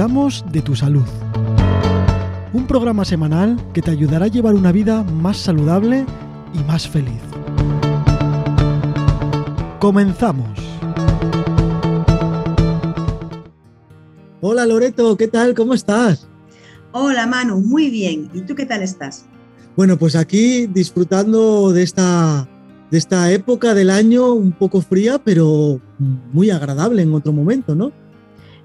cuidamos de tu salud. Un programa semanal que te ayudará a llevar una vida más saludable y más feliz. Comenzamos. Hola Loreto, ¿qué tal? ¿Cómo estás? Hola Manu, muy bien. ¿Y tú qué tal estás? Bueno, pues aquí disfrutando de esta, de esta época del año un poco fría, pero muy agradable en otro momento, ¿no?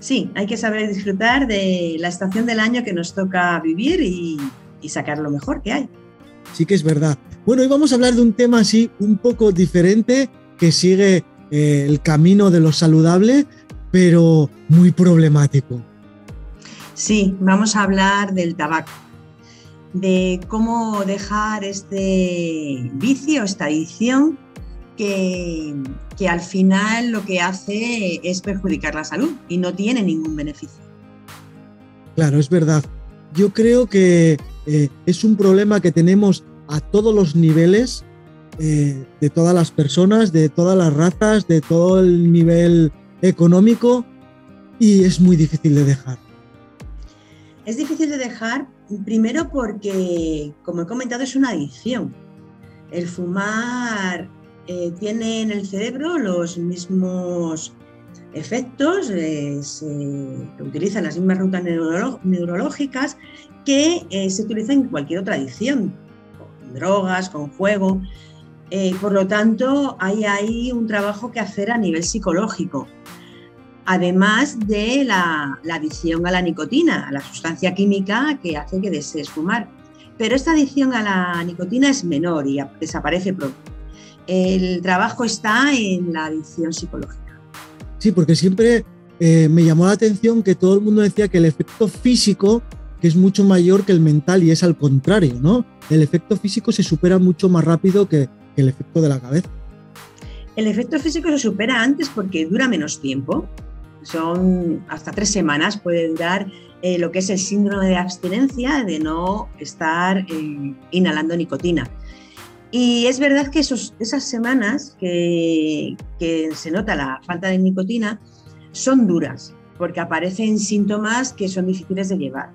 Sí, hay que saber disfrutar de la estación del año que nos toca vivir y, sacar lo mejor que hay. Sí que es verdad. Bueno, hoy vamos a hablar de un tema así un poco diferente que sigue eh, el camino de lo saludable, pero muy problemático. Sí, vamos a hablar del tabaco, de cómo dejar este vicio, esta adicción que, que al final lo que hace es perjudicar la salud y no tiene ningún beneficio. Claro, es verdad. Yo creo que eh, es un problema que tenemos a todos los niveles, eh, de todas las personas, de todas las razas, de todo el nivel económico y es muy difícil de dejar. Es difícil de dejar primero porque, como he comentado, es una adicción. El fumar eh, tiene en el cerebro los mismos efectos, se utilizan las mismas rutas neurológicas que eh, se utilizan en cualquier otra adicción, con drogas, con juego. Eh, por lo tanto, hay ahí un trabajo que hacer a nivel psicológico, además de la, la adicción a la nicotina, a la sustancia química que hace que desees fumar. Pero esta adicción a la nicotina es menor y desaparece pronto el trabajo está en la adicción psicológica. Sí, porque siempre eh, me llamó la atención que todo el mundo decía que el efecto físico que es mucho mayor que el mental y es al contrario, ¿no? El efecto físico se supera mucho más rápido que, el efecto de la cabeza. El efecto físico se supera antes porque dura menos tiempo. Son hasta tres semanas, puede durar eh, lo que es el síndrome de abstinencia, de no estar eh, inhalando nicotina. Y es verdad que esos, esas semanas que, se nota la falta de nicotina son duras, porque aparecen síntomas que son difíciles de llevar.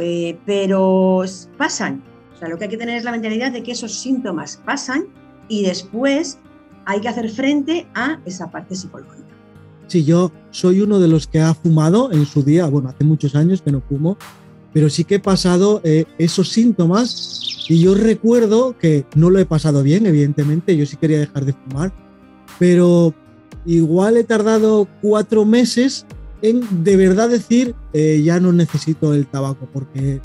Eh, pero pasan. O sea, lo que hay que tener es la mentalidad de que esos síntomas pasan y después hay que hacer frente a esa parte psicológica. Sí, yo soy uno de los que ha fumado en su día, bueno, hace muchos años que no fumo, pero sí que he pasado eh, esos síntomas y yo recuerdo que no lo he pasado bien, evidentemente, yo sí quería dejar de fumar, pero igual he tardado cuatro meses en de verdad decir eh, ya no necesito el tabaco, porque,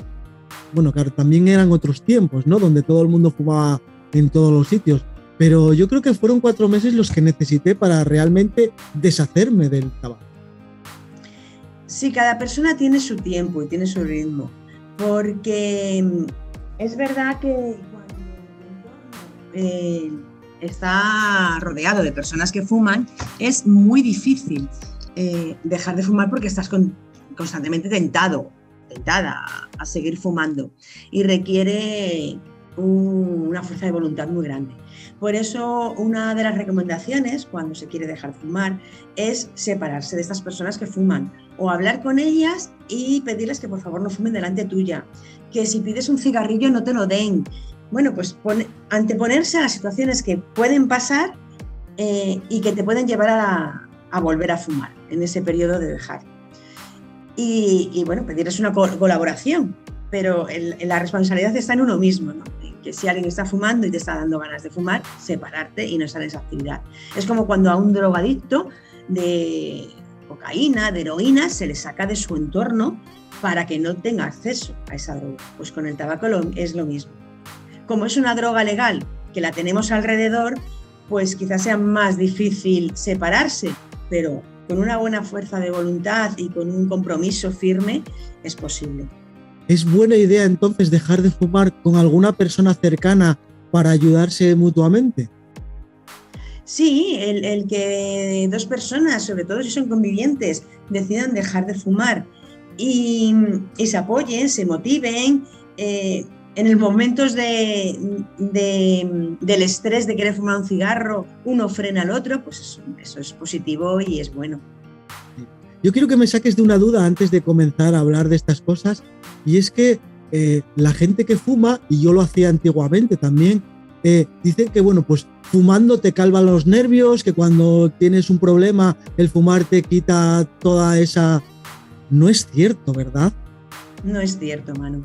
bueno, claro, también eran otros tiempos, ¿no? Donde todo el mundo fumaba en todos los sitios, pero yo creo que fueron cuatro meses los que necesité para realmente deshacerme del tabaco. Sí, cada persona tiene su tiempo y tiene su ritmo, porque mm, es verdad que cuando eh, está rodeado de personas que fuman, es muy difícil eh, dejar de fumar porque estás constantemente tentado, tentada a seguir fumando y requiere una fuerza de voluntad muy grande. Por eso, una de las recomendaciones cuando se quiere dejar de fumar es separarse de estas personas que fuman o hablar con ellas y pedirles que por favor no fumen delante tuya, que si pides un cigarrillo no te lo den. Bueno, pues anteponerse a las situaciones que pueden pasar eh, y que te pueden llevar a, volver a fumar en ese periodo de dejar. Y, bueno, pedirles una colaboración, pero la responsabilidad está en uno mismo, ¿no? Que si alguien está fumando y te está dando ganas de fumar, separarte y no estar esa actividad. Es como cuando a un drogadicto de cocaína, de heroína, se le saca de su entorno para que no tenga acceso a esa droga. Pues con el tabaco es lo mismo. Como es una droga legal que la tenemos alrededor, pues quizás sea más difícil separarse, pero con una buena fuerza de voluntad y con un compromiso firme es posible. ¿Es buena idea entonces dejar de fumar con alguna persona cercana para ayudarse mutuamente? Sí, el, que dos personas, sobre todo si son convivientes, decidan dejar de fumar y, se apoyen, se motiven. Eh, en el momentos de, del estrés de querer fumar un cigarro, uno frena al otro, pues eso, eso es positivo y es bueno. yo quiero que me saques de una duda antes de comenzar a hablar de estas cosas, y es que eh, la gente que fuma, y yo lo hacía antiguamente también, eh, dicen que, bueno, pues fumando te calva los nervios, que cuando tienes un problema el fumar te quita toda esa... No es cierto, ¿verdad? No es cierto, Manu.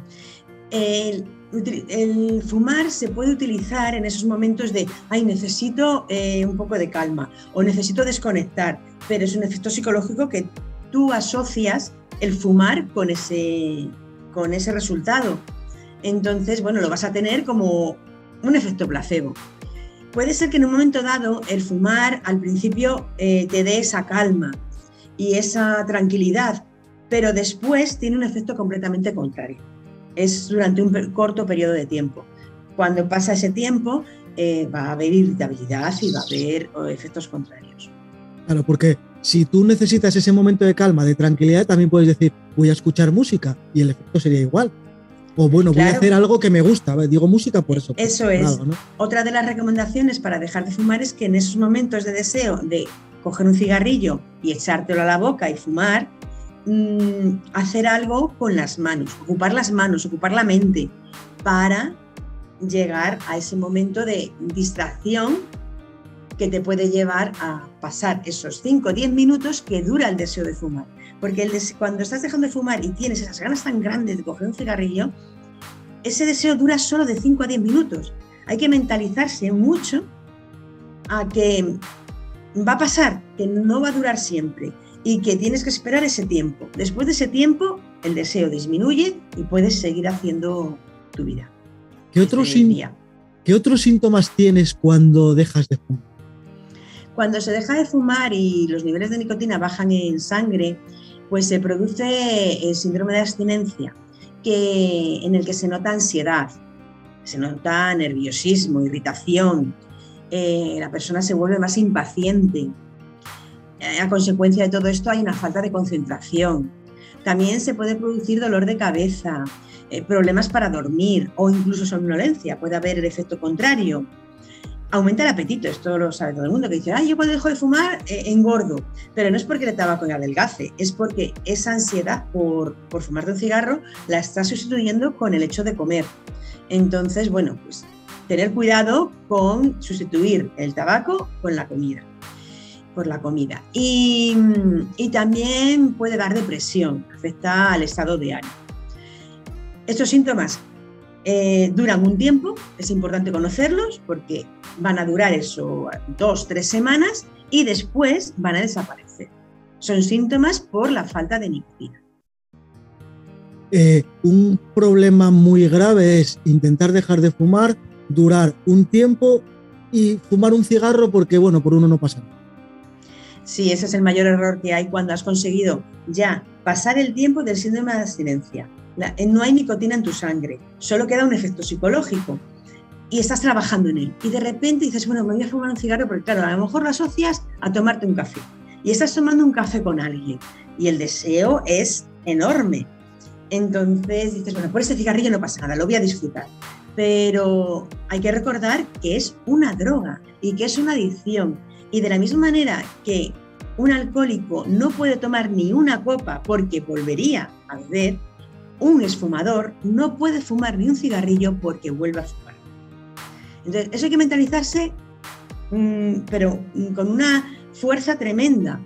El, fumar se puede utilizar en esos momentos de, ay, necesito eh, un poco de calma o necesito desconectar, pero es un efecto psicológico que tú asocias el fumar con ese, con ese resultado. Entonces, bueno, lo vas a tener como un efecto placebo. Puede ser que en un momento dado el fumar al principio eh, te dé esa calma y esa tranquilidad, pero después tiene un efecto completamente contrario. Es durante un corto periodo de tiempo. Cuando pasa ese tiempo eh, va a haber irritabilidad y va a haber efectos contrarios. Claro, porque si tú necesitas ese momento de calma, de tranquilidad, también puedes decir, voy a escuchar música y el efecto sería igual. O bueno, voy a hacer algo que me gusta. Digo música por eso. Eso es. Otra de las recomendaciones para dejar de fumar es que en esos momentos de deseo de coger un cigarrillo y echártelo a la boca y fumar, mm, hacer algo con las manos, ocupar las manos, ocupar la mente para llegar a ese momento de distracción que te puede llevar a pasar esos 5 o 10 minutos que dura el deseo de fumar. Porque cuando estás dejando de fumar y tienes esas ganas tan grandes de coger un cigarrillo, ese deseo dura solo de 5 a 10 minutos. Hay que mentalizarse mucho a que va a pasar, que no va a durar siempre y que tienes que esperar ese tiempo. Después de ese tiempo, el deseo disminuye y puedes seguir haciendo tu vida. ¿Qué otros, ¿Qué otros síntomas tienes cuando dejas de fumar? Cuando se deja de fumar y los niveles de nicotina bajan en sangre, pues se produce el síndrome de abstinencia, que, en el que se nota ansiedad, se nota nerviosismo, irritación, eh, la persona se vuelve más impaciente. Eh, a consecuencia de todo esto hay una falta de concentración. También se puede producir dolor de cabeza, eh, problemas para dormir o incluso somnolencia. Puede haber el efecto contrario, aumenta el apetito, esto lo sabe todo el mundo, que dice, ay, yo cuando dejo de fumar eh, engordo, pero no es porque el tabaco adelgace, es porque esa ansiedad por, por fumar de un cigarro la está sustituyendo con el hecho de comer. Entonces, bueno, pues tener cuidado con sustituir el tabaco con la comida, por la comida. Y, y también puede dar depresión, afecta al estado de ánimo. Estos síntomas eh, duran un tiempo, es importante conocerlos porque van a durar eso dos, tres semanas y después van a desaparecer. Son síntomas por la falta de nicotina. Eh, un problema muy grave es intentar dejar de fumar, durar un tiempo y fumar un cigarro porque, bueno, por uno no pasa nada. Sí, ese es el mayor error que hay cuando has conseguido ya pasar el tiempo del síndrome de abstinencia eh, no hay nicotina en tu sangre, solo queda un efecto psicológico y estás trabajando en él. Y de repente dices, bueno, me voy a fumar un cigarro, porque claro, a lo mejor lo asocias a tomarte un café. Y estás tomando un café con alguien y el deseo es enorme. Entonces dices, bueno, por ese cigarrillo no pasa nada, lo voy a disfrutar. Pero hay que recordar que es una droga y que es una adicción. Y de la misma manera que un alcohólico no puede tomar ni una copa porque volvería a beber, un esfumador no puede fumar ni un cigarrillo porque vuelve a fumar. Entonces, eso hay que mentalizarse, mm, pero mm, con una fuerza tremenda,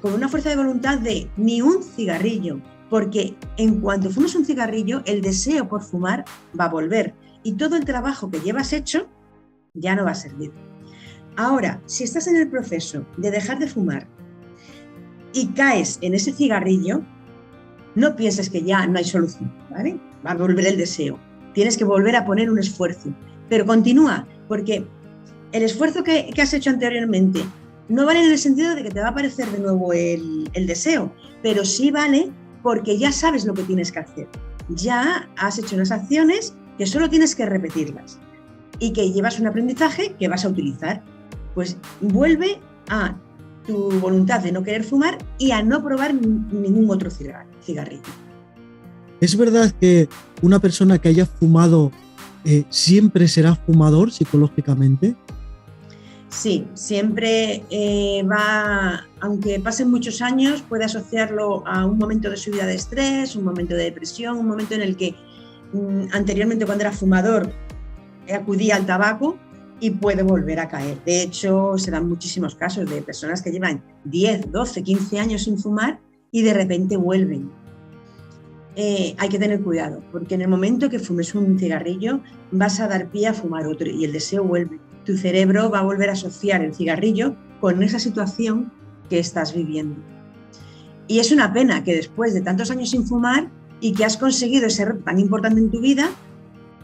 con una fuerza de voluntad de ni un cigarrillo, porque en cuanto fumes un cigarrillo, el deseo por fumar va a volver y todo el trabajo que llevas hecho ya no va a servir. Ahora, si estás en el proceso de dejar de fumar y caes en ese cigarrillo, no pienses que ya no hay solución, ¿vale? Va a volver el deseo. Tienes que volver a poner un esfuerzo, pero continúa, porque el esfuerzo que, has hecho anteriormente no vale en el sentido de que te va a aparecer de nuevo el, el deseo, pero sí vale porque ya sabes lo que tienes que hacer. Ya has hecho unas acciones que solo tienes que repetirlas y que llevas un aprendizaje que vas a utilizar. Pues vuelve a tu voluntad de no querer fumar y a no probar ningún otro cigarrillo. ¿Es verdad que una persona que haya fumado eh, siempre será fumador psicológicamente? Sí, siempre eh, va, aunque pasen muchos años, puede asociarlo a un momento de subida de estrés, un momento de depresión, un momento en el que mm, anteriormente cuando era fumador acudía al tabaco y puede volver a caer. De hecho, se dan muchísimos casos de personas que llevan 10, 12, 15 años sin fumar y de repente vuelven. Eh, hay que tener cuidado, porque en el momento que fumes un cigarrillo vas a dar pie a fumar otro y el deseo vuelve. Tu cerebro va a volver a asociar el cigarrillo con esa situación que estás viviendo. Y es una pena que después de tantos años sin fumar y que has conseguido ser tan importante en tu vida,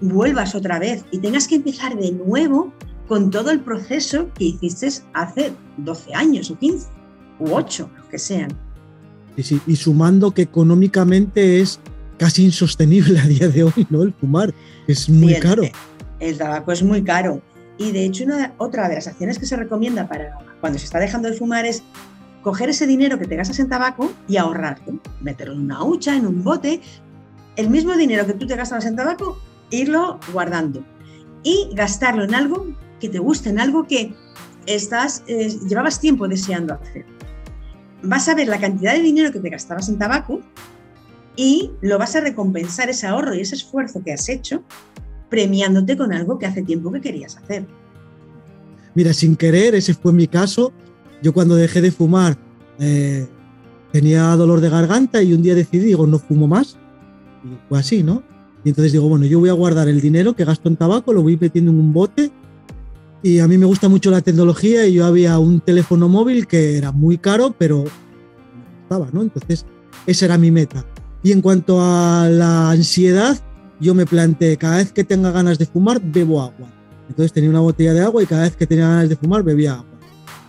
vuelvas otra vez y tengas que empezar de nuevo con todo el proceso que hiciste hace 12 años o 15 u 8, lo que sean. Y, sumando que económicamente es casi insostenible a día de hoy, ¿no? El fumar es muy caro. El, tabaco es muy caro. Y de hecho, una, otra de las acciones que se recomienda para cuando se está dejando de fumar es coger ese dinero que te gastas en tabaco y ahorrarlo, meterlo en una hucha, en un bote. El mismo dinero que tú te gastas en tabaco, irlo guardando y gastarlo en algo que te guste, en algo que estás, eh, llevabas tiempo deseando hacer. Vas a ver la cantidad de dinero que te gastabas en tabaco y lo vas a recompensar ese ahorro y ese esfuerzo que has hecho premiándote con algo que hace tiempo que querías hacer. Mira, sin querer, ese fue mi caso. Yo cuando dejé de fumar eh, tenía dolor de garganta y un día decidí, digo, no fumo más. Y fue así, ¿no? Y entonces digo, bueno, yo voy a guardar el dinero que gasto en tabaco, lo voy metiendo en un bote. Y a mí me gusta mucho la tecnología y yo había un teléfono móvil que era muy caro, pero estaba, ¿no? Entonces, esa era mi meta. Y en cuanto a la ansiedad, yo me planteé, cada vez que tenga ganas de fumar, bebo agua. Entonces tenía una botella de agua y cada vez que tenía ganas de fumar, bebía agua.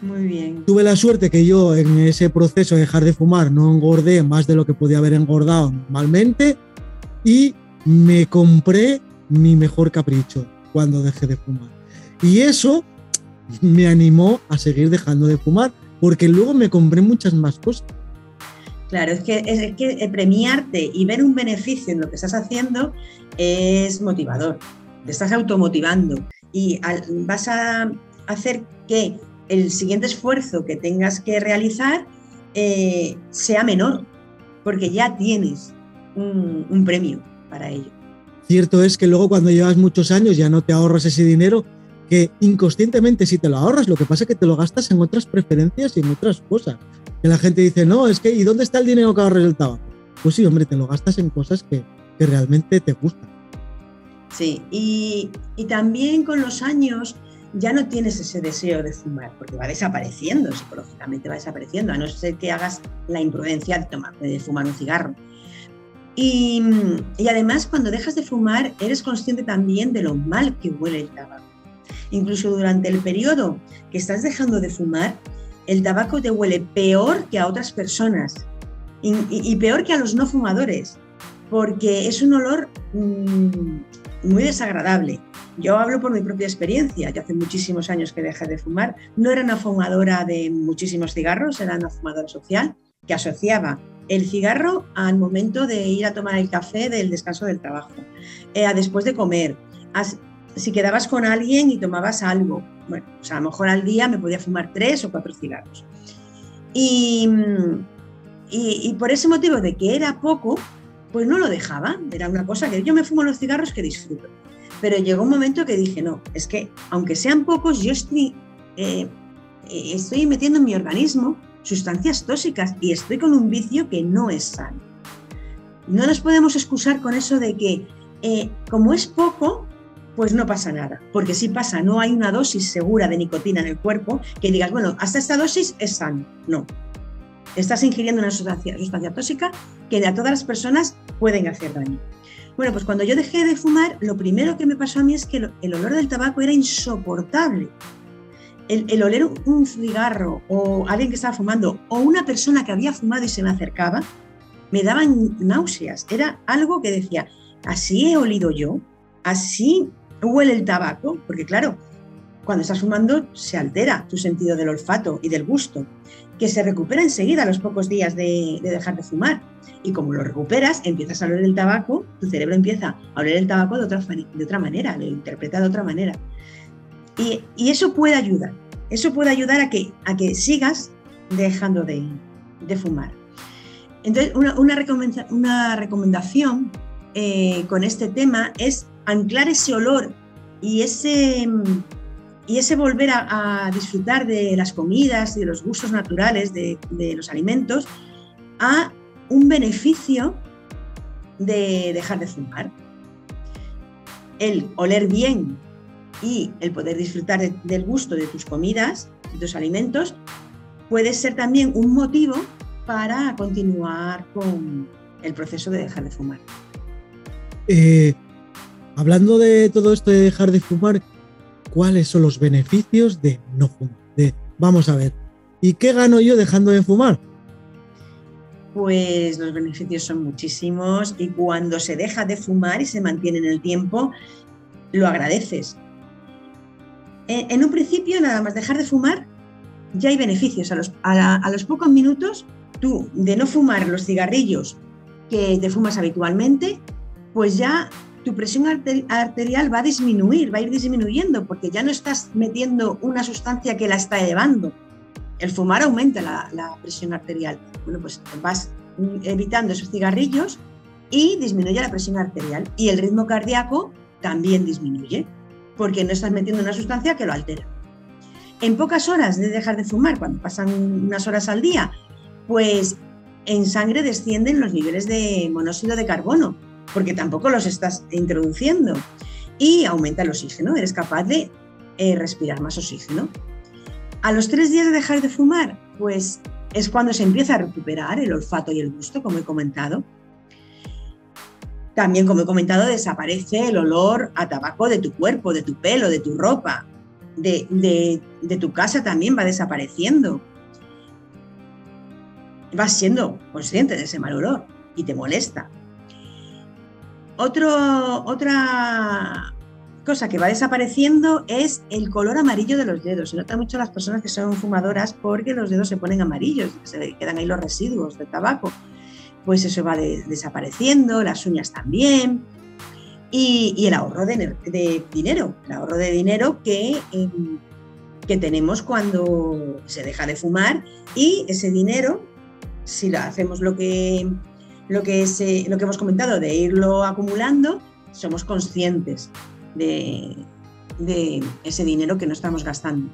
Muy bien. Tuve la suerte que yo en ese proceso de dejar de fumar no engordé más de lo que podía haber engordado normalmente y me compré mi mejor capricho cuando dejé de fumar. Y eso me animó a seguir dejando de fumar, porque luego me compré muchas más cosas. Claro, es que, es que premiarte y ver un beneficio en lo que estás haciendo es motivador. Te estás automotivando y vas a hacer que el siguiente esfuerzo que tengas que realizar eh, sea menor, porque ya tienes un premio para ello. Cierto es que luego cuando llevas muchos años ya no te ahorras ese dinero, que inconscientemente sí te lo ahorras, lo que pasa es que te lo gastas en otras preferencias y en otras cosas. Que la gente dice, no, es que ¿y dónde está el dinero que ahorras el tabaco? Pues sí, hombre, te lo gastas en cosas que, que realmente te gustan. Sí, y, y, también con los años ya no tienes ese deseo de fumar, porque va desapareciendo, psicológicamente va desapareciendo, a no ser que hagas la imprudencia de, fumar un cigarro. Y, además, cuando dejas de fumar, eres consciente también de lo mal que huele el tabaco. Incluso durante el periodo que estás dejando de fumar, el tabaco te huele peor que a otras personas y, peor que a los no fumadores, porque es un olor mm, muy desagradable. Yo hablo por mi propia experiencia, ya hace muchísimos años que dejé de fumar. No era una fumadora de muchísimos cigarros, era una fumadora social que asociaba el cigarro al momento de ir a tomar el café del descanso del trabajo, eh, después de comer, si quedabas con alguien y tomabas algo, bueno, a lo mejor al día me podía fumar tres o cuatro cigarros. Y, y, por ese motivo de que era poco, pues no lo dejaba, era una cosa que yo me fumo los cigarros que disfruto. Pero llegó un momento que dije, no, es que aunque sean pocos, yo estoy, eh, estoy metiendo en mi organismo sustancias tóxicas y estoy con un vicio que no es sano. No nos podemos excusar con eso de que eh, como es poco, pues no pasa nada, porque si pasa, no hay una dosis segura de nicotina en el cuerpo que digas, bueno, hasta esta dosis es sano. No. Estás ingiriendo una sustancia, sustancia tóxica que a todas las personas pueden hacer daño. Bueno, pues cuando yo dejé de fumar, lo primero que me pasó a mí es que el olor del tabaco era insoportable el, oler un cigarro o alguien que estaba fumando o una persona que había fumado y se me acercaba, me daban náuseas. Era algo que decía, así he olido yo, así huele el tabaco, porque claro, cuando estás fumando se altera tu sentido del olfato y del gusto, que se recupera enseguida a los pocos días de, dejar de fumar. Y como lo recuperas, empiezas a oler el tabaco, tu cerebro empieza a oler el tabaco de otra, de manera, lo interpreta de otra manera. Y, eso puede ayudar. eso puede ayudar a que, a que sigas dejando de, fumar. Entonces, una, una, recomendación eh, con este tema es anclar ese olor y ese, y ese volver a, disfrutar de las comidas y de los gustos naturales de, de los alimentos a un beneficio de dejar de fumar. El oler bien y el poder disfrutar del gusto de tus comidas, de tus alimentos, puede ser también un motivo para continuar con el proceso de dejar de fumar. Eh, hablando de todo esto de dejar de fumar, ¿cuáles son los beneficios de no fumar? Vamos a ver, ¿y qué gano yo dejando de fumar? Pues los beneficios son muchísimos y cuando se deja de fumar y se mantiene en el tiempo, lo agradeces. En un principio, nada más dejar de fumar, ya hay beneficios. A los, a, los pocos minutos, tú de no fumar los cigarrillos que te fumas habitualmente, pues ya tu presión arterial va a disminuir, va a ir disminuyendo, porque ya no estás metiendo una sustancia que la está elevando. El fumar aumenta la, la presión arterial. Bueno, pues vas evitando esos cigarrillos y disminuye la presión arterial. Y el ritmo cardíaco también disminuye, porque no estás metiendo una sustancia que lo altera en pocas horas de dejar de fumar, cuando pasan unas horas al día, pues en sangre descienden los niveles de monóxido de carbono, porque tampoco los estás introduciendo. Y aumenta el oxígeno, eres capaz de eh, respirar más oxígeno. A los tres días de dejar de fumar, pues es cuando se empieza a recuperar el olfato y el gusto, como he comentado. También, como he comentado, desaparece el olor a tabaco de tu cuerpo, de tu pelo, de tu ropa de, tu casa también va desapareciendo. Vas siendo consciente de ese mal olor y te molesta. Otro, otra cosa que va desapareciendo es el color amarillo de los dedos. Se nota mucho las personas que son fumadoras porque los dedos se ponen amarillos, se quedan ahí los residuos del tabaco. Pues eso va desapareciendo, las uñas también y, el ahorro de, dinero, el ahorro de dinero que, em, que tenemos cuando se deja de fumar y ese dinero, si hacemos lo que, lo que, lo que hemos comentado de irlo acumulando, somos conscientes de, ese dinero que no estamos gastando.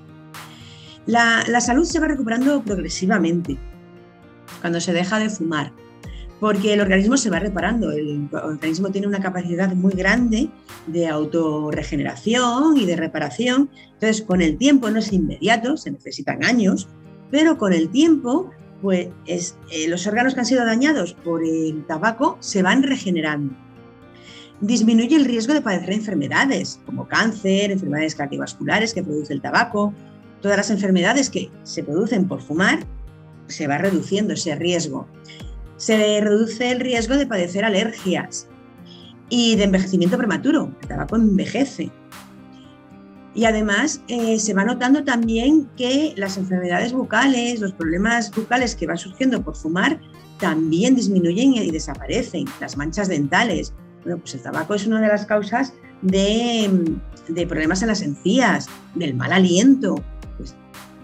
la salud se va recuperando progresivamente cuando se deja de fumar porque el organismo se va reparando, el organismo tiene una capacidad muy grande de autorregeneración y de reparación, entonces con el tiempo no es inmediato, se necesitan años, pero con el tiempo pues eh, los órganos que han sido dañados por el tabaco se van regenerando. Disminuye el riesgo de padecer enfermedades como cáncer, enfermedades cardiovasculares que produce el tabaco, todas las enfermedades que se producen por fumar, se va reduciendo ese riesgo se reduce el riesgo de padecer alergias y de envejecimiento prematuro. El tabaco envejece. Y además eh, se va notando también que las enfermedades bucales, los problemas bucales que van surgiendo por fumar, también disminuyen y desaparecen. Las manchas dentales. Bueno, pues el tabaco es una de las causas de, de problemas en las encías, del mal aliento,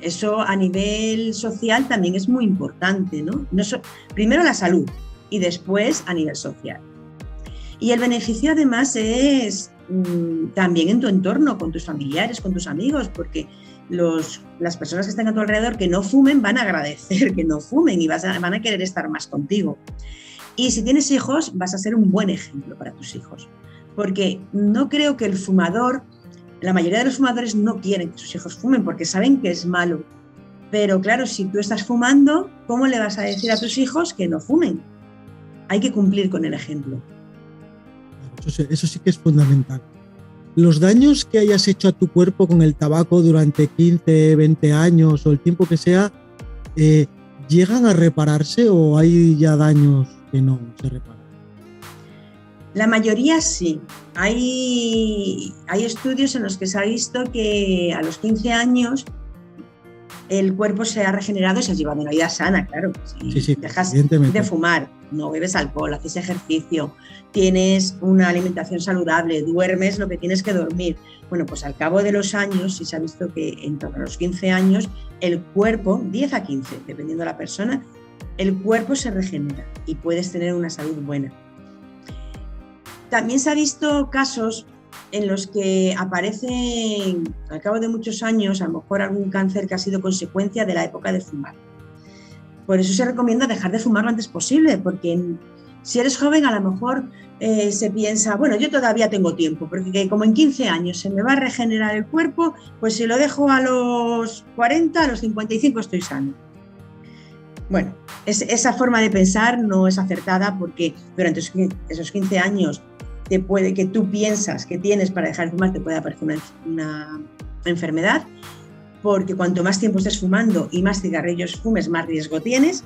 eso a nivel social también es muy importante, ¿no? primero la salud y después a nivel social. Y el beneficio además es mm, también en tu entorno, con tus familiares, con tus amigos, porque los, las personas que estén a tu alrededor que no fumen van a agradecer que no fumen y vas van a querer estar más contigo. Y si tienes hijos, vas a ser un buen ejemplo para tus hijos, porque no creo que el fumador la mayoría de los fumadores no quieren que sus hijos fumen porque saben que es malo. Pero claro, si tú estás fumando, ¿cómo le vas a decir a tus hijos que no fumen? Hay que cumplir con el ejemplo. Eso sí, que es fundamental. Los daños que hayas hecho a tu cuerpo con el tabaco durante 15, 20 años o el tiempo que sea, eh, ¿llegan a repararse o hay ya daños que no se reparan? La mayoría sí. Hay, hay estudios en los que se ha visto que a los 15 años el cuerpo se ha regenerado y se ha llevado una vida sana, claro. Si sí, dejas de fumar, no bebes alcohol, haces ejercicio, tienes una alimentación saludable, duermes lo que tienes que dormir. Bueno, pues al cabo de los años, si se ha visto que en torno a los 15 años, el cuerpo, 10 a 15, dependiendo de la persona, el cuerpo se regenera y puedes tener una salud buena. También se ha visto casos en los que aparece al cabo de muchos años a lo mejor algún cáncer que ha sido consecuencia de la época de fumar. Por eso se recomienda dejar de fumar lo antes posible, porque si eres joven a lo mejor eh, se piensa, bueno, yo todavía tengo tiempo, porque como en 15 años se me va a regenerar el cuerpo, pues si lo dejo a los 40, a los 55 estoy sano. Bueno, esa forma de pensar no es acertada porque durante esos 15 años te puede, que tú piensas que tienes para dejar de fumar, te puede aparecer una, enfermedad, porque cuanto más tiempo estés fumando y más cigarrillos fumes, más riesgo tienes,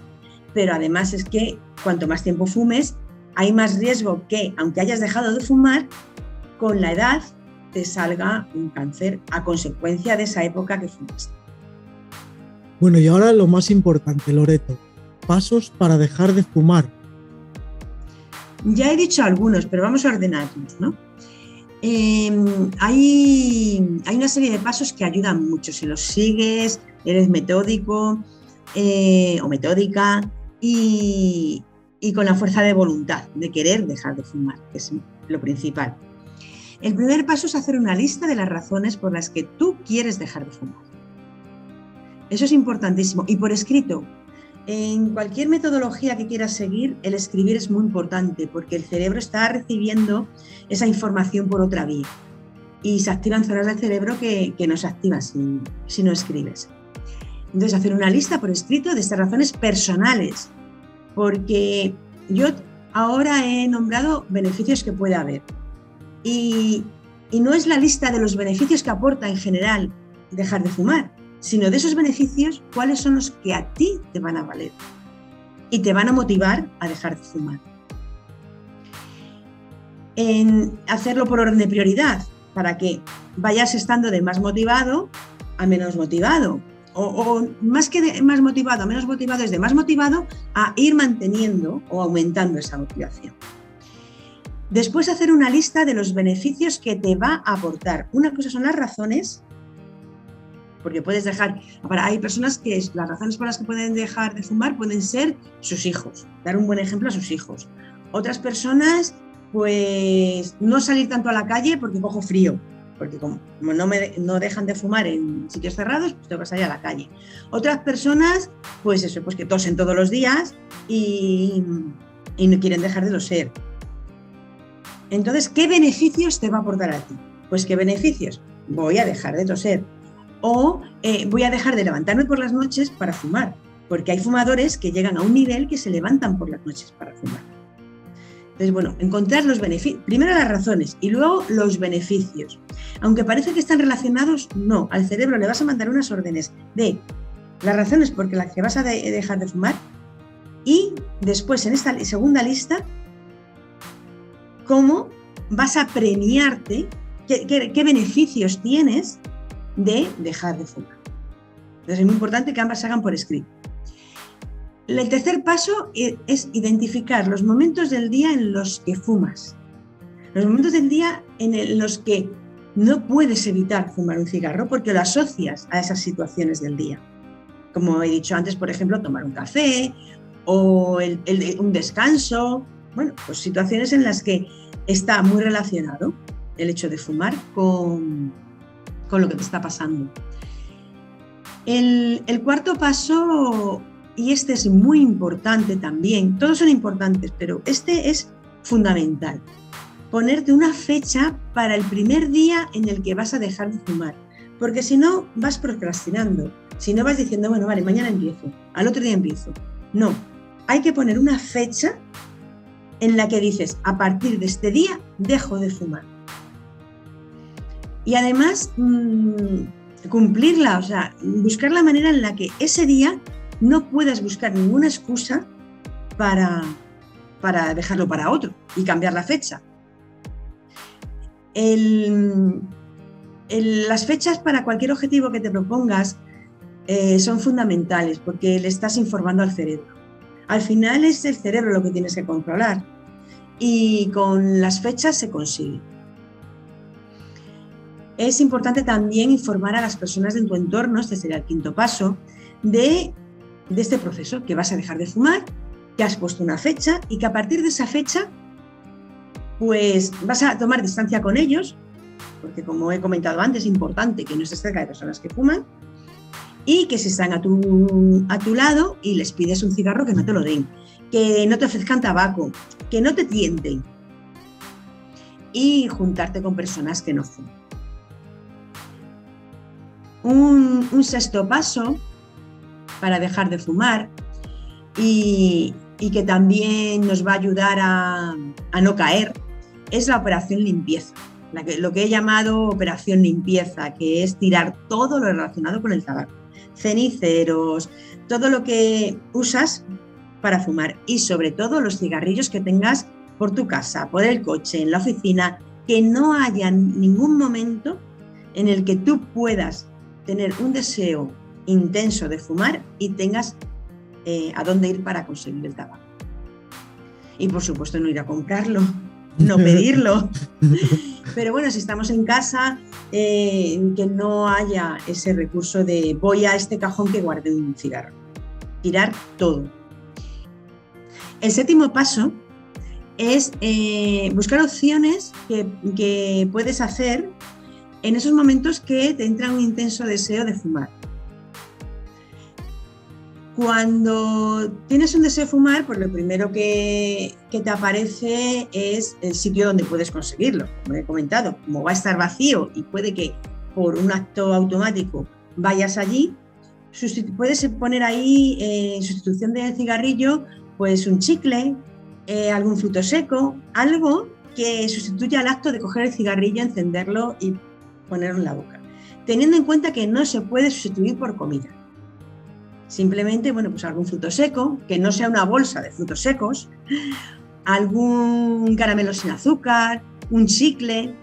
pero además es que cuanto más tiempo fumes, hay más riesgo que, aunque hayas dejado de fumar, con la edad te salga un cáncer a consecuencia de esa época que fumaste. Bueno, y ahora lo más importante, Loreto, pasos para dejar de fumar. Ya he dicho algunos, pero vamos a ordenarlos, ¿no? Em, hay, hay, una serie de pasos que ayudan mucho. Si los sigues, eres metódico eh, o metódica y, y, con la fuerza de voluntad de querer dejar de fumar, que es lo principal. El primer paso es hacer una lista de las razones por las que tú quieres dejar de fumar. Eso es importantísimo. Y por escrito, en cualquier metodología que quieras seguir, el escribir es muy importante porque el cerebro está recibiendo esa información por otra vía y se activan zonas del cerebro que, no se activan si, si no escribes. Entonces, hacer una lista por escrito de estas razones personales, porque yo ahora he nombrado beneficios que puede haber. Y, y, no es la lista de los beneficios que aporta en general dejar de fumar, sino de esos beneficios, cuáles son los que a ti te van a valer y te van a motivar a dejar de fumar. En hacerlo por orden de prioridad, para que vayas estando de más motivado a menos motivado. O, más que de más motivado a menos motivado, es de más motivado a ir manteniendo o aumentando esa motivación. Después hacer una lista de los beneficios que te va a aportar. Una cosa son las razones porque puedes dejar, hay personas que las razones por las que pueden dejar de fumar pueden ser sus hijos, dar un buen ejemplo a sus hijos. Otras personas, pues no salir tanto a la calle porque cojo frío, porque como no, me, no dejan de fumar en sitios cerrados, pues tengo que salir a la calle. Otras personas, pues eso, pues que tosen todos los días y, y no quieren dejar de lo ser. Entonces, ¿qué beneficios te va a aportar a ti? Pues qué beneficios. Voy a dejar de toser, o eh, voy a dejar de levantarme por las noches para fumar, porque hay fumadores que llegan a un nivel que se levantan por las noches para fumar. Entonces, bueno, encontrar los beneficios, primero las razones y luego los beneficios. Aunque parece que están relacionados, no, al cerebro le vas a mandar unas órdenes de las razones por las que vas a dejar de fumar y después en esta segunda lista, cómo vas a premiarte, qué beneficios tienes de dejar de fumar. Entonces es muy importante que ambas se hagan por escrito. El tercer paso e, es identificar los momentos del día en los que fumas. Los momentos del día en los que no puedes evitar fumar un cigarro porque lo asocias a esas situaciones del día. Como he dicho antes, por ejemplo, tomar un café o un descanso. Bueno, pues situaciones en las que está muy relacionado el hecho de fumar con, con lo que te está pasando. El, cuarto paso, y este es muy importante también, todos son importantes, pero este es fundamental, ponerte una fecha para el primer día en el que vas a dejar de fumar, porque si no vas procrastinando, si no vas diciendo, bueno, vale, mañana empiezo, al otro día empiezo. No, hay que poner una fecha en la que dices, a partir de este día dejo de fumar y además mm, cumplirla, o sea, buscar la manera en la que ese día no puedas buscar ninguna excusa para, para dejarlo para otro y cambiar la fecha. las fechas para cualquier objetivo que te propongas eh, son fundamentales porque le estás informando al cerebro. Al final es el cerebro lo que tienes que controlar y con las fechas se consigue. Es importante también informar a las personas de tu entorno, este sería el quinto paso, de, este proceso, que vas a dejar de fumar, que has puesto una fecha y que a partir de esa fecha pues vas a tomar distancia con ellos, porque como he comentado antes, es importante que no estés cerca de personas que fuman, y que si están a tu, a tu lado y les pides un cigarro, que no te lo den, que no te ofrezcan tabaco, que no te tienten, y juntarte con personas que no fuman. Un, sexto paso para dejar de fumar y, que también nos va a ayudar a, no caer es la operación limpieza, lo que he llamado operación limpieza, que es tirar todo lo relacionado con el tabaco, ceniceros, todo lo que usas para fumar y sobre todo los cigarrillos que tengas por tu casa, por el coche, en la oficina, que no haya ningún momento en el que tú puedas tener un deseo intenso de fumar y tengas eh, a dónde ir para conseguir el tabaco. Y por supuesto no ir a comprarlo, no pedirlo. Pero bueno, si estamos en casa, eh, que no haya ese recurso de voy a este cajón que guardé un cigarro. Tirar todo. El séptimo paso es eh, buscar opciones que, que puedes hacer en esos momentos que te entra un intenso deseo de fumar. Cuando tienes un deseo de fumar, pues lo primero que, te aparece es el sitio donde puedes conseguirlo. Como he comentado, como va a estar vacío y puede que por un acto automático vayas allí, puedes poner ahí en sustitución del cigarrillo, pues un chicle, eh, algún fruto seco, algo que sustituya al acto de coger el cigarrillo, encenderlo y ponerlo en la boca. Teniendo en cuenta que no se puede sustituir por comida. Simplemente, bueno, pues algún fruto seco, que no sea una bolsa de frutos secos, algún caramelo sin azúcar, un chicle,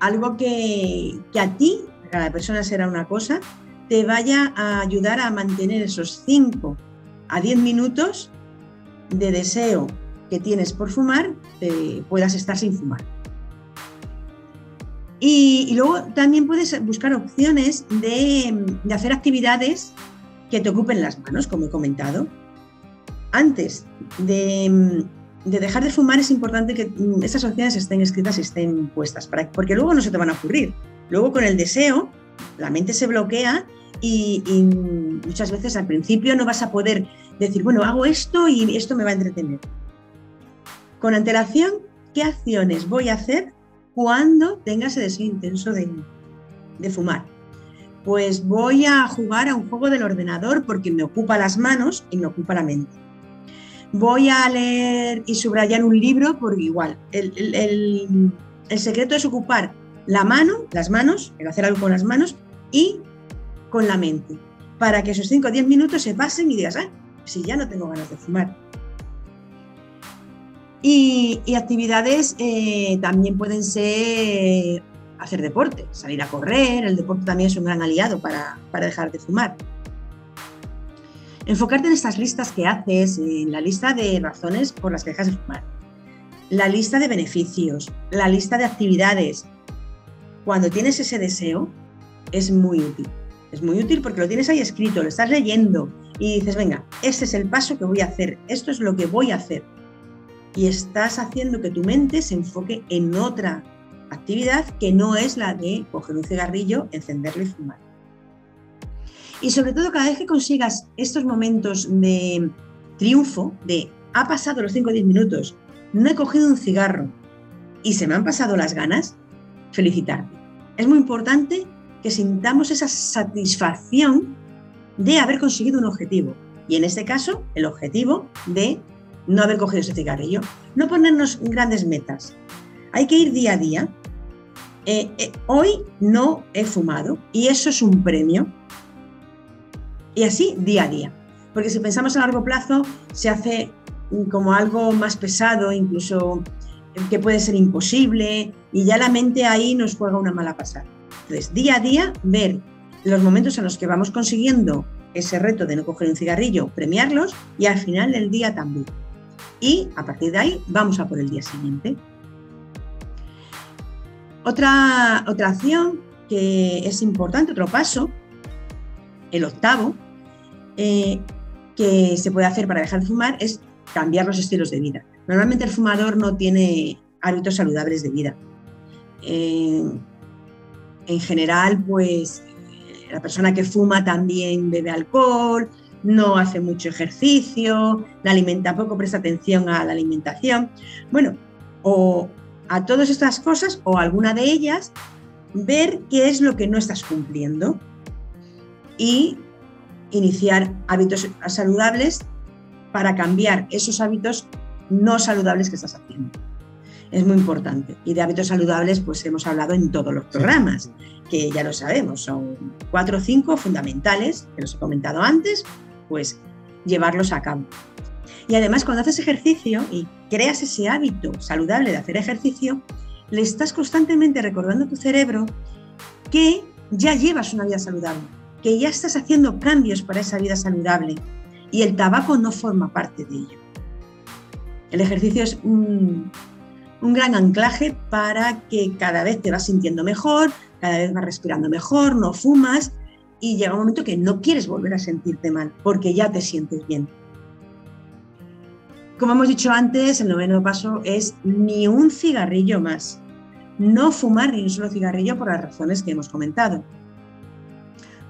algo que, que a ti, a cada persona será una cosa, te vaya a ayudar a mantener esos 5 a 10 minutos de deseo que tienes por fumar, te puedas estar sin fumar. Y, luego también puedes buscar opciones de, hacer actividades que te ocupen las manos, como he comentado. Antes de, dejar de fumar es importante que estas opciones estén escritas y estén puestas, para, porque luego no se te van a ocurrir. Luego con el deseo, la mente se bloquea y, muchas veces al principio no vas a poder decir, bueno, hago esto y esto me va a entretener. Con antelación, ¿qué acciones voy a hacer cuando tenga ese deseo intenso de, fumar? pues voy a jugar a un juego del ordenador porque me ocupa las manos y me ocupa la mente. Voy a leer y subrayar un libro porque igual, el, secreto es ocupar la mano, las manos, el hacer algo con las manos y con la mente, para que esos 5 o 10 minutos se pasen y digas, ah, si ya no tengo ganas de fumar. Y, actividades eh, también pueden ser hacer deporte, salir a correr, el deporte también es un gran aliado para, dejar de fumar. Enfocarte en estas listas que haces, en la lista de razones por las que dejas de fumar, la lista de beneficios, la lista de actividades. Cuando tienes ese deseo, es muy útil. Es muy útil porque lo tienes ahí escrito, lo estás leyendo y dices, venga, este es el paso que voy a hacer, esto es lo que voy a hacer. Y estás haciendo que tu mente se enfoque en otra actividad que no es la de coger un cigarrillo, encenderlo y fumar. Y sobre todo, cada vez que consigas estos momentos de triunfo, de ha pasado los 5 o 10 minutos, no he cogido un cigarro y se me han pasado las ganas, felicitarte. Es muy importante que sintamos esa satisfacción de haber conseguido un objetivo. Y en este caso, el objetivo de no haber cogido ese cigarrillo. No ponernos grandes metas. Hay que ir día a día eh, eh, hoy no he fumado y eso es un premio. Y así día a día. Porque si pensamos a largo plazo, se hace como algo más pesado, incluso que puede ser imposible, y ya la mente ahí nos juega una mala pasada. Entonces, día a día, ver los momentos en los que vamos consiguiendo ese reto de no coger un cigarrillo, premiarlos y al final del día también. Y a partir de ahí vamos a por el día siguiente. Otra, otra acción que es importante, otro paso, el octavo, eh, que se puede hacer para dejar de fumar es cambiar los estilos de vida. Normalmente el fumador no tiene hábitos saludables de vida. Eh, en general, pues la persona que fuma también bebe alcohol, no hace mucho ejercicio, la alimenta poco, presta atención a la alimentación. Bueno, o a todas estas cosas o alguna de ellas, ver qué es lo que no estás cumpliendo y iniciar hábitos saludables para cambiar esos hábitos no saludables que estás haciendo. Es muy importante. Y de hábitos saludables, pues hemos hablado en todos los programas, que ya lo sabemos, son cuatro o cinco fundamentales, que los he comentado antes, pues llevarlos a cabo. Y además, cuando haces ejercicio y creas ese hábito saludable de hacer ejercicio, le estás constantemente recordando a tu cerebro que ya llevas una vida saludable, que ya estás haciendo cambios para esa vida saludable y el tabaco no forma parte de ello. El ejercicio es un, un gran anclaje para que cada vez te vas sintiendo mejor, cada vez vas respirando mejor, no fumas y llega un momento que no quieres volver a sentirte mal porque ya te sientes bien. Como hemos dicho antes, el noveno paso es ni un cigarrillo más. No fumar ni un solo cigarrillo por las razones que hemos comentado.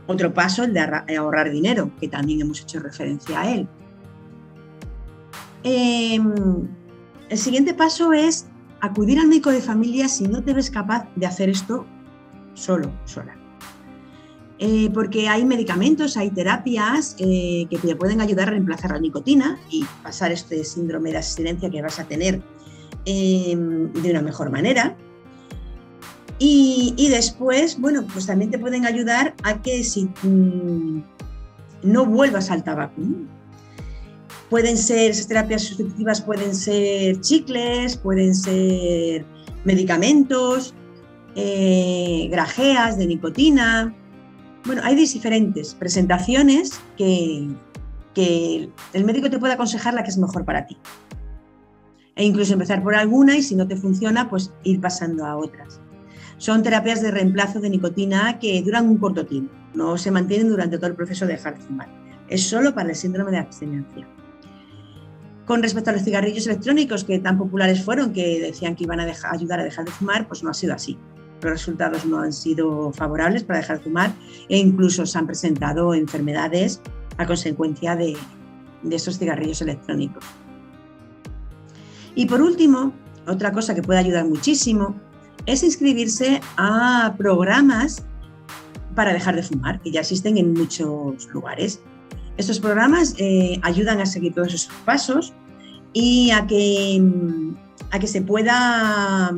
Otro paso, el de ahorrar dinero, que también hemos hecho referencia a él. Em, el siguiente paso es acudir al médico de familia si no te ves capaz de hacer esto solo, sola. Eh, porque hay medicamentos, hay terapias eh, que te pueden ayudar a reemplazar la nicotina y pasar este síndrome de abstinencia que vas a tener em, de una mejor manera. Y, después, bueno, pues también te pueden ayudar a que si mm, no vuelvas al tabaco. Pueden ser, terapias sustitutivas pueden ser chicles, pueden ser medicamentos, eh, grajeas de nicotina. Bueno, hay diferentes presentaciones que, que el médico te puede aconsejar la que es mejor para ti. E incluso empezar por alguna y si no te funciona, pues ir pasando a otras. Son terapias de reemplazo de nicotina que duran un corto tiempo, no se mantienen durante todo el proceso de dejar de fumar. Es solo para el síndrome de abstinencia. Con respecto a los cigarrillos electrónicos que tan populares fueron, que decían que iban a ayudar a dejar de fumar, pues no ha sido así. Los resultados no han sido favorables para dejar de fumar e incluso se han presentado enfermedades a consecuencia de, de esos cigarrillos electrónicos. Y por último, otra cosa que puede ayudar muchísimo es inscribirse a programas para dejar de fumar, que ya existen en muchos lugares. Estos programas eh, ayudan a seguir todos esos pasos y a que, a que se pueda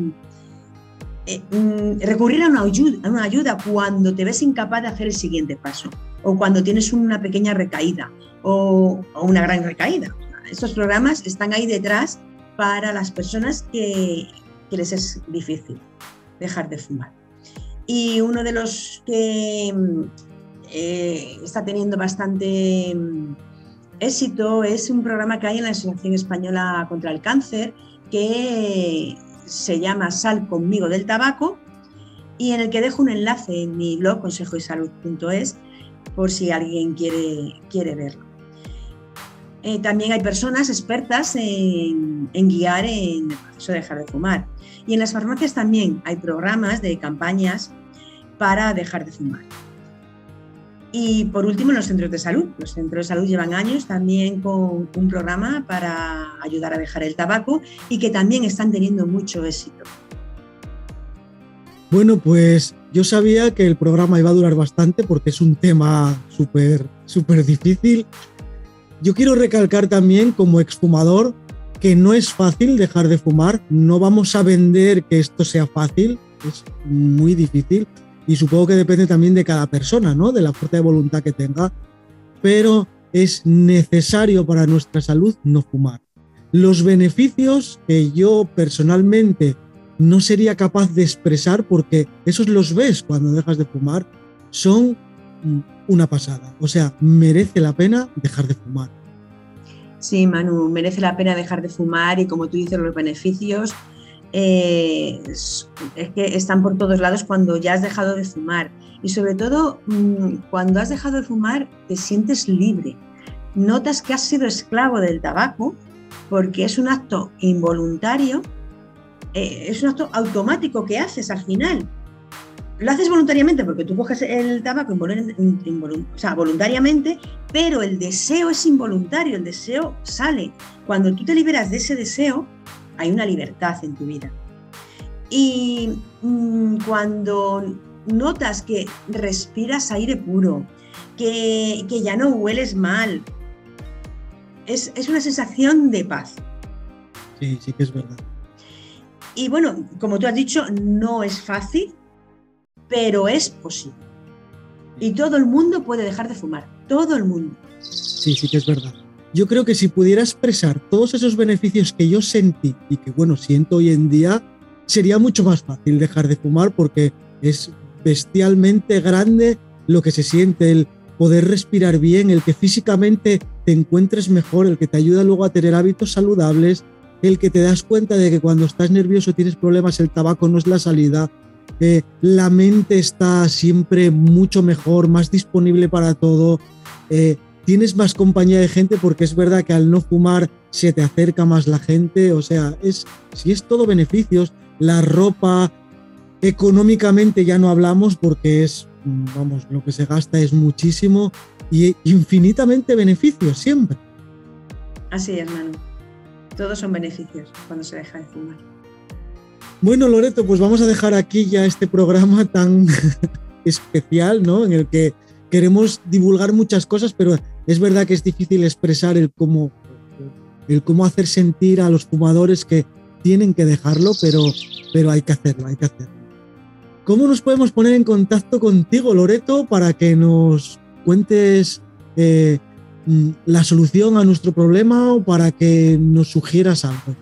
eh, mm, recurrir a una, ayuda, a una ayuda cuando te ves incapaz de hacer el siguiente paso o cuando tienes una pequeña recaída o, una gran recaída. Estos programas están ahí detrás para las personas que, que les es difícil dejar de fumar. Y uno de los que eh, está teniendo bastante mm, éxito es un programa que hay en la Asociación Española contra el Cáncer que se llama Sal conmigo del tabaco y en el que dejo un enlace en mi blog consejoysalud.es por si alguien quiere, quiere verlo. Eh, también hay personas expertas en, en, guiar en el proceso de dejar de fumar. Y en las farmacias también hay programas de campañas para dejar de fumar. Y por último, los centros de salud. Los centros de salud llevan años también con un programa para ayudar a dejar el tabaco y que también están teniendo mucho éxito. Bueno, pues yo sabía que el programa iba a durar bastante porque es un tema súper, súper difícil. Yo quiero recalcar también como exfumador que no es fácil dejar de fumar. No vamos a vender que esto sea fácil, es muy difícil y supongo que depende también de cada persona, ¿no? De la fuerza de voluntad que tenga, pero es necesario para nuestra salud no fumar. Los beneficios que yo personalmente no sería capaz de expresar porque esos los ves cuando dejas de fumar, son mm, una pasada. O sea, merece la pena dejar de fumar. Sí, Manu, merece la pena dejar de fumar y como tú dices, los beneficios eh, es, que están por todos lados cuando ya has dejado de fumar. Y sobre todo, mm, cuando has dejado de fumar, te sientes libre. Notas que has sido esclavo del tabaco porque es un acto involuntario, eh, es un acto automático que haces al final. Lo haces voluntariamente porque tú coges el tabaco voluntariamente, pero el deseo es involuntario, el deseo sale. Cuando tú te liberas de ese deseo, hay una libertad en tu vida. Y mm, cuando notas que respiras aire puro, que, ya no hueles mal, es, una sensación de paz. Sí, sí que es verdad. Y bueno, como tú has dicho, no es fácil, pero es posible. Y todo el mundo puede dejar de fumar, todo el mundo. Sí, sí que es verdad yo creo que si pudiera expresar todos esos beneficios que yo sentí y que, bueno, siento hoy en día, sería mucho más fácil dejar de fumar porque es bestialmente grande lo que se siente, el poder respirar bien, el que físicamente te encuentres mejor, el que te ayuda luego a tener hábitos saludables, el que te das cuenta de que cuando estás nervioso tienes problemas, el tabaco no es la salida, eh, la mente está siempre mucho mejor, más disponible para todo. Eh, tienes más compañía de gente porque es verdad que al no fumar se te acerca más la gente, o sea, es si es todo beneficios, la ropa económicamente ya no hablamos porque es vamos, lo que se gasta es muchísimo y infinitamente beneficios siempre. Así es, Manu. Todos son beneficios cuando se deja de fumar. Bueno, Loreto, pues vamos a dejar aquí ya este programa tan especial, ¿no? En el que queremos divulgar muchas cosas, pero es verdad que es difícil expresar el cómo, el cómo hacer sentir a los fumadores que tienen que dejarlo, pero, pero hay que hacerlo, hay que hacerlo. ¿Cómo nos podemos poner en contacto contigo, Loreto, para que nos cuentes eh, mm, la solución a nuestro problema o para que nos sugieras algo?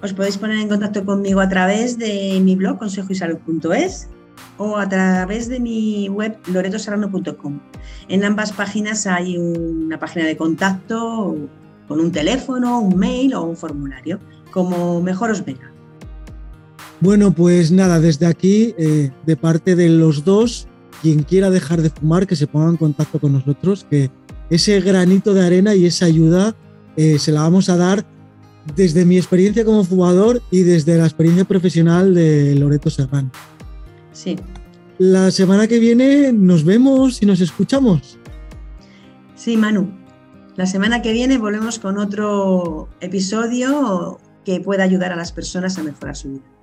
Os podéis poner en contacto conmigo a través de mi blog consejoysalud.es o a través de mi web loretoserrano.com. En ambas páginas hay una página de contacto con un teléfono, un mail o un formulario, como mejor os venga. Bueno, pues nada, desde aquí, eh, de parte de los dos, quien quiera dejar de fumar, que se ponga en contacto con nosotros, que ese granito de arena y esa ayuda eh, se la vamos a dar desde mi experiencia como fumador y desde la experiencia profesional de Loreto Serrano. Sí. La semana que viene nos vemos y nos escuchamos. Sí, Manu. La semana que viene volvemos con otro episodio que pueda ayudar a las personas a mejorar su vida.